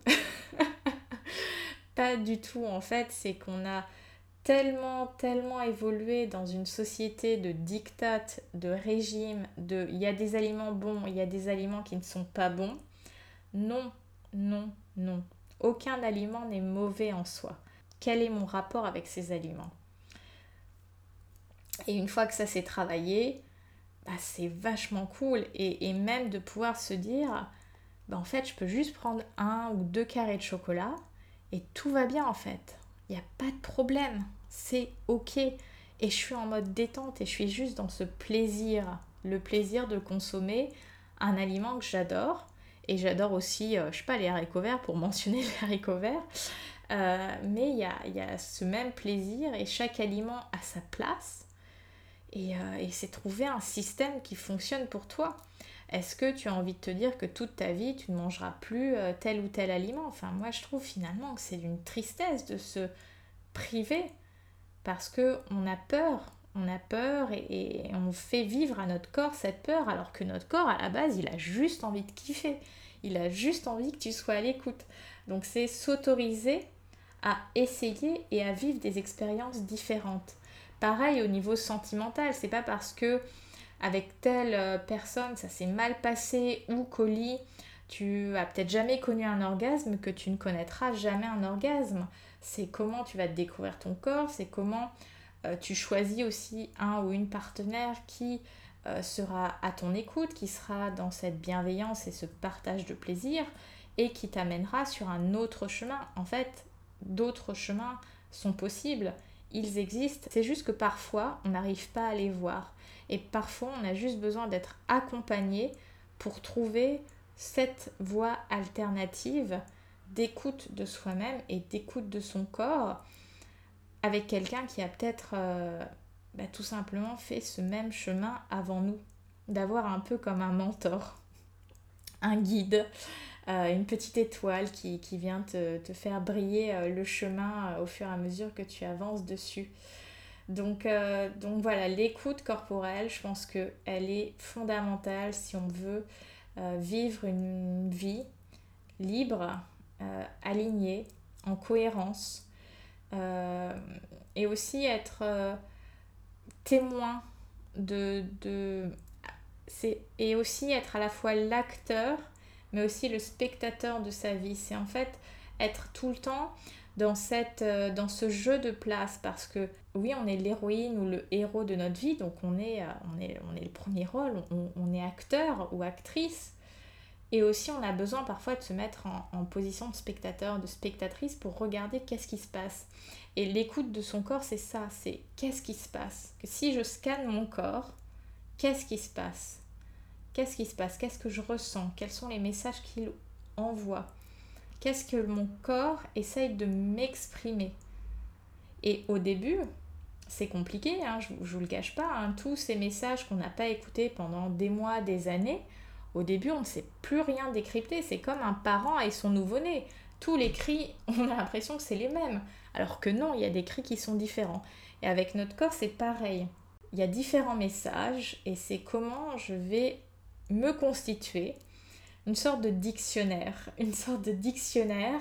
A: <laughs> pas du tout. En fait, c'est qu'on a tellement, tellement évolué dans une société de diktat, de régime, de il y a des aliments bons, il y a des aliments qui ne sont pas bons. Non, non, non. Aucun aliment n'est mauvais en soi. Quel est mon rapport avec ces aliments? Et une fois que ça s'est travaillé, bah, c'est vachement cool. Et, même de pouvoir se dire, bah, en fait, je peux juste prendre un ou deux carrés de chocolat et tout va bien en fait. Il n'y a pas de problème. C'est ok. Et je suis en mode détente et je suis juste dans ce plaisir. Le plaisir de consommer un aliment que j'adore. Et j'adore aussi, euh, je sais pas, les haricots verts pour <laughs> mentionner les haricots verts. Euh, mais il y a, y a, ce même plaisir et chaque aliment a sa place. Et, euh, et c'est trouver un système qui fonctionne pour toi. Est-ce que tu as envie de te dire que toute ta vie, tu ne mangeras plus euh, tel ou tel aliment? Enfin, moi, je trouve finalement que c'est d'une tristesse de se priver parce que on a peur. On a peur et, on fait vivre à notre corps cette peur alors que notre corps, à la base, il a juste envie de kiffer. Il a juste envie que tu sois à l'écoute. Donc, c'est s'autoriser à essayer et à vivre des expériences différentes. Pareil au niveau sentimental, c'est pas parce que avec telle euh, personne ça s'est mal passé ou lit tu as peut-être jamais connu un orgasme que tu ne connaîtras jamais un orgasme. C'est comment tu vas découvrir ton corps, c'est comment euh, tu choisis aussi un ou une partenaire qui euh, sera à ton écoute, qui sera dans cette bienveillance et ce partage de plaisir et qui t'amènera sur un autre chemin. En fait, d'autres chemins sont possibles, ils existent. C'est juste que parfois, on n'arrive pas à les voir. Et parfois, on a juste besoin d'être accompagné pour trouver cette voie alternative d'écoute de soi-même et d'écoute de son corps avec quelqu'un qui a peut-être euh, bah, tout simplement fait ce même chemin avant nous. D'avoir un peu comme un mentor, <laughs> un guide, une petite étoile qui, vient te, faire briller euh, le chemin euh, au fur et à mesure que tu avances dessus. Donc, voilà, l'écoute corporelle, je pense qu'elle est fondamentale si on veut vivre une vie libre, alignée, en cohérence, et aussi être témoin de et aussi être à la fois l'acteur mais aussi le spectateur de sa vie. C'est en fait être tout le temps euh, dans ce jeu de place parce que oui, on est l'héroïne ou le héros de notre vie, donc on est, euh, le premier rôle, on, est acteur ou actrice. Et aussi, on a besoin parfois de se mettre en, en position de spectateur, de spectatrice pour regarder qu'est-ce qui se passe. Et l'écoute de son corps, c'est ça, c'est qu'est-ce qui se passe? Que si je scanne mon corps, qu'est-ce qui se passe? Qu'est-ce qui se passe? Qu'est-ce que je ressens? Quels sont les messages qu'il envoie? Qu'est-ce que mon corps essaye de m'exprimer? Et au début, c'est compliqué, hein, je ne vous le cache pas, hein, tous ces messages qu'on n'a pas écoutés pendant des mois, des années, au début on ne sait plus rien décrypter, c'est comme un parent et son nouveau-né. Tous les cris, <laughs> on a l'impression que c'est les mêmes, alors que non, il y a des cris qui sont différents. Et avec notre corps, c'est pareil. Il y a différents messages et c'est comment je vais me constituer une sorte de dictionnaire, une sorte de dictionnaire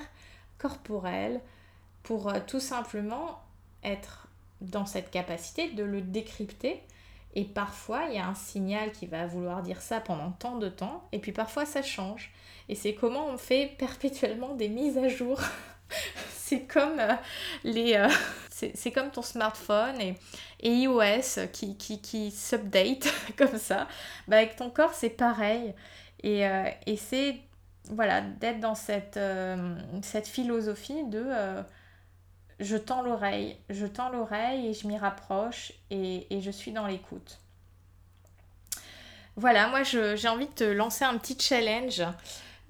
A: corporel pour euh, tout simplement être dans cette capacité de le décrypter. Et parfois, il y a un signal qui va vouloir dire ça pendant tant de temps, et puis parfois ça change. Et c'est comment on fait perpétuellement des mises à jour. C'est comme euh, les, euh, <laughs> c'est comme ton smartphone et, iOS qui, qui, qui s'update <laughs> comme ça. Bah, avec ton corps, c'est pareil. Et, euh, et c'est voilà, d'être dans cette, cette philosophie de je tends l'oreille, je tends l'oreille et je m'y rapproche et, et, je suis dans l'écoute. Voilà, moi j'ai envie de te lancer un petit challenge.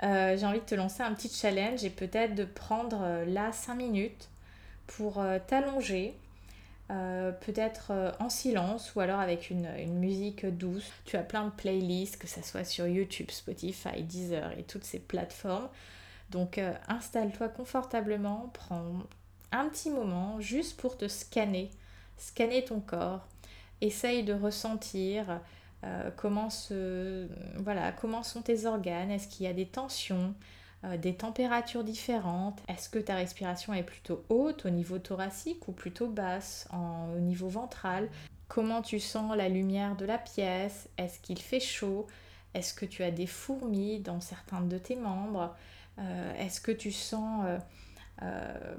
A: J'ai envie de te lancer un petit challenge et peut-être de prendre là 5 minutes pour euh, t'allonger, euh, peut-être euh, en silence ou alors avec une, musique douce. Tu as plein de playlists, que ce soit sur YouTube, Spotify, Deezer et toutes ces plateformes. Donc installe-toi confortablement, prends un petit moment juste pour te scanner, scanner ton corps, essaye de ressentir comment, voilà, comment sont tes organes, est-ce qu'il y a des tensions, euh, des températures différentes? Est-ce que ta respiration est plutôt haute au niveau thoracique ou plutôt basse au niveau ventral? Comment tu sens la lumière de la pièce? Est-ce qu'il fait chaud? Est-ce que tu as des fourmis dans certains de tes membres? Euh, Est-ce que tu sens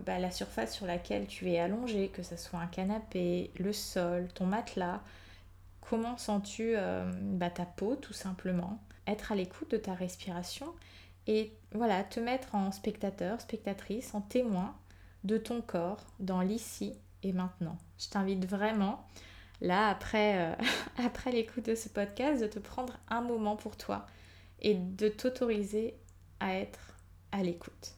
A: bah, la surface sur laquelle tu es allongé, que ce soit un canapé, le sol, ton matelas? Comment sens-tu bah, ta peau tout simplement? Être à l'écoute de ta respiration et voilà, te mettre en spectateur, spectatrice, en témoin de ton corps dans l'ici et maintenant. Je t'invite vraiment, là, après, euh, <laughs> après l'écoute de ce podcast, de te prendre un moment pour toi et de t'autoriser à être à l'écoute.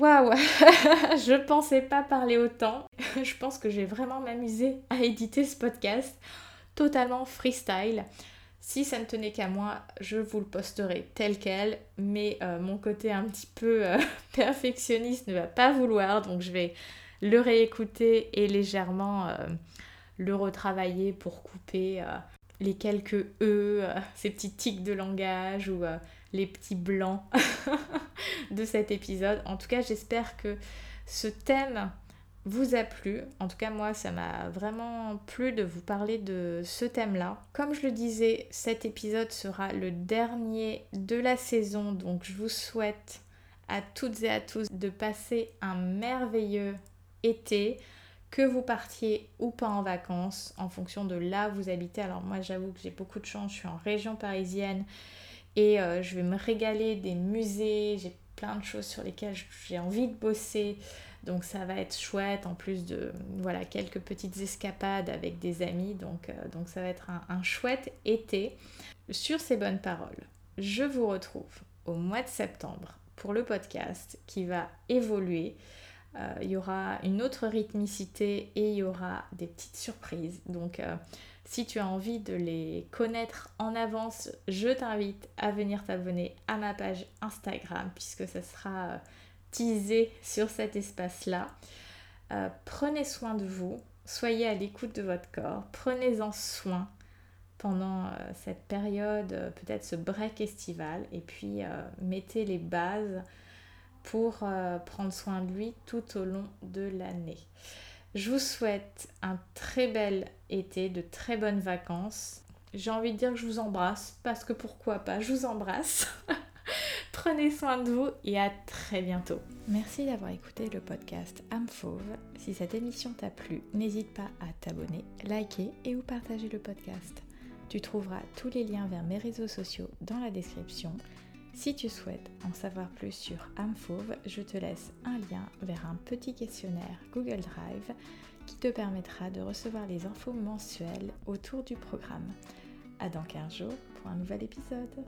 A: Waouh <laughs> Je pensais pas parler autant. <laughs> Je pense que j'ai vraiment m'amusé à éditer ce podcast totalement freestyle. Si ça ne tenait qu'à moi, je vous le posterai tel quel, mais euh, mon côté un petit peu euh, <laughs> perfectionniste ne va pas vouloir, donc je vais le réécouter et légèrement euh, le retravailler pour couper les quelques E, ces petits tics de langage ou les petits blancs <laughs> de cet épisode. En tout cas, j'espère que ce thème vous a plu. En tout cas, moi, ça m'a vraiment plu de vous parler de ce thème-là. Comme je le disais, cet épisode sera le dernier de la saison, donc je vous souhaite à toutes et à tous de passer un merveilleux été, que vous partiez ou pas en vacances, en fonction de là où vous habitez. Alors moi, j'avoue que j'ai beaucoup de chance, je suis en région parisienne et euh, je vais me régaler des musées, j'ai plein de choses sur lesquelles j'ai envie de bosser. Donc ça va être chouette en plus de voilà quelques petites escapades avec des amis. Donc, euh, ça va être un, chouette été. Sur ces bonnes paroles, je vous retrouve au mois de septembre pour le podcast qui va évoluer. Euh, il y aura une autre rythmicité et il y aura des petites surprises. Donc si tu as envie de les connaître en avance, je t'invite à venir t'abonner à ma page Instagram puisque ça sera sur cet espace-là. Euh, prenez soin de vous, soyez à l'écoute de votre corps, prenez-en soin pendant euh, cette période, euh, peut-être ce break estival, et puis mettez les bases pour prendre soin de lui tout au long de l'année. Je vous souhaite un très bel été, de très bonnes vacances. J'ai envie de dire que je vous embrasse, parce que pourquoi pas, je vous embrasse. <laughs> Prenez soin de vous et à très bientôt. Merci d'avoir écouté le podcast Âme Fauve. Si cette émission t'a plu, n'hésite pas à t'abonner, liker et ou partager le podcast. Tu trouveras tous les liens vers mes réseaux sociaux dans la description. Si tu souhaites en savoir plus sur Âme Fauve, je te laisse un lien vers un petit questionnaire Google Drive qui te permettra de recevoir les infos mensuelles autour du programme. À dans 15 jours pour un nouvel épisode.